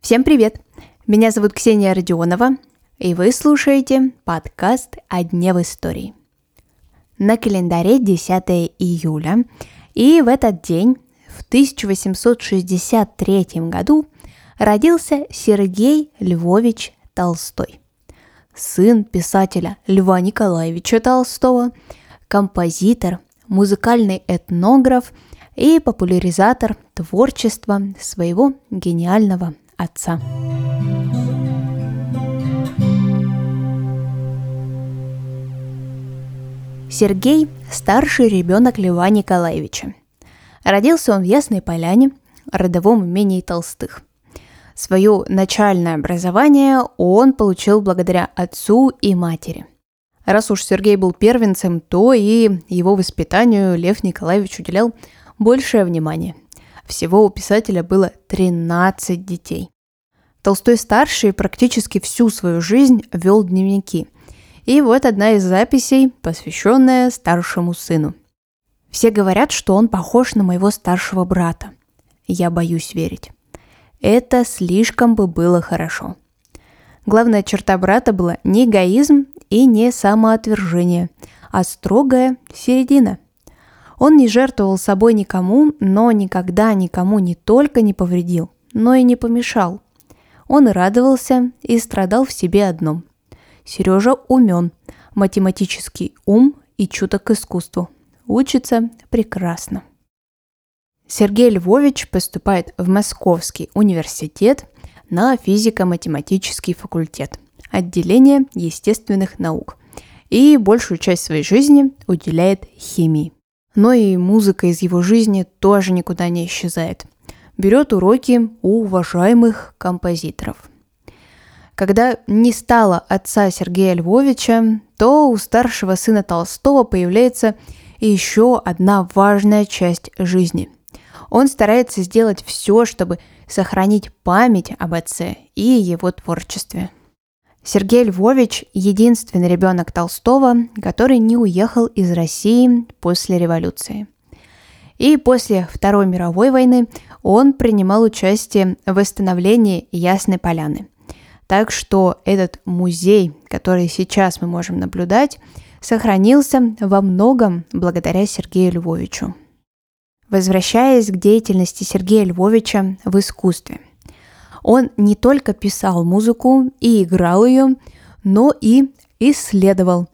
Всем привет! Меня зовут Ксения Родионова, и вы слушаете подкаст «О дне в истории». На календаре 10 июля, и в этот день, в 1863 году, родился Сергей Львович Толстой, сын писателя Льва Николаевича Толстого, композитор, музыкальный этнограф и популяризатор творчества своего гениального отца. Сергей – старший ребенок Льва Николаевича. Родился он в Ясной Поляне, родовом имении Толстых. Свое начальное образование он получил благодаря отцу и матери. Раз уж Сергей был первенцем, то и его воспитанию Лев Николаевич уделял большее внимание. Всего у писателя было 13 детей. Толстой-старший практически всю свою жизнь вел дневники. И вот одна из записей, посвященная старшему сыну. Все говорят, что он похож на моего старшего брата. Я боюсь верить. Это слишком бы было хорошо. Главная черта брата была не эгоизм и не самоотвержение, а строгая середина. Он не жертвовал собой никому, но никогда никому не только не повредил, но и не помешал – он радовался и страдал в себе одном. Сережа умен, математический ум и чуток искусству. Учится прекрасно. Сергей Львович поступает в Московский университет на физико-математический факультет, отделение естественных наук, и большую часть своей жизни уделяет химии. Но и музыка из его жизни тоже никуда не исчезает берет уроки у уважаемых композиторов. Когда не стало отца Сергея Львовича, то у старшего сына Толстого появляется еще одна важная часть жизни. Он старается сделать все, чтобы сохранить память об отце и его творчестве. Сергей Львович – единственный ребенок Толстого, который не уехал из России после революции. И после Второй мировой войны он принимал участие в восстановлении Ясной Поляны. Так что этот музей, который сейчас мы можем наблюдать, сохранился во многом благодаря Сергею Львовичу. Возвращаясь к деятельности Сергея Львовича в искусстве. Он не только писал музыку и играл ее, но и исследовал.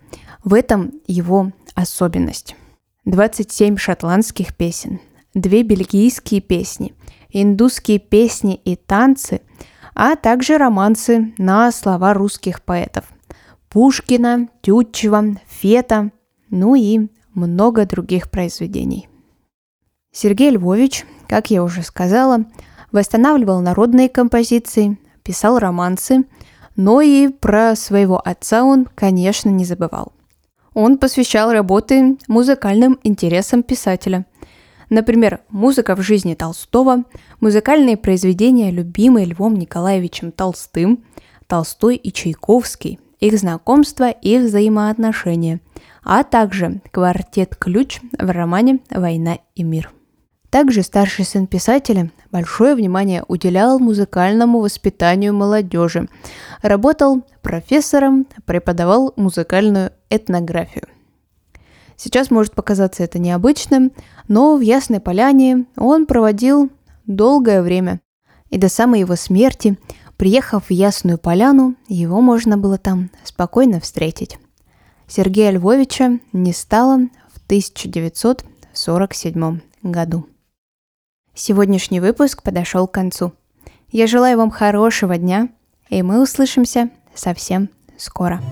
В этом его особенность. 27 шотландских песен, две бельгийские песни, индусские песни и танцы, а также романсы на слова русских поэтов Пушкина, Тютчева, Фета, ну и много других произведений. Сергей Львович, как я уже сказала, восстанавливал народные композиции, писал романсы, но и про своего отца он, конечно, не забывал. Он посвящал работы музыкальным интересам писателя – Например, музыка в жизни Толстого, музыкальные произведения, любимые Львом Николаевичем Толстым, Толстой и Чайковский, их знакомство и взаимоотношения, а также квартет «Ключ» в романе «Война и мир». Также старший сын писателя большое внимание уделял музыкальному воспитанию молодежи. Работал профессором, преподавал музыкальную этнографию. Сейчас может показаться это необычным, но в Ясной Поляне он проводил долгое время. И до самой его смерти, приехав в Ясную Поляну, его можно было там спокойно встретить. Сергея Львовича не стало в 1947 году. Сегодняшний выпуск подошел к концу. Я желаю вам хорошего дня, и мы услышимся совсем скоро.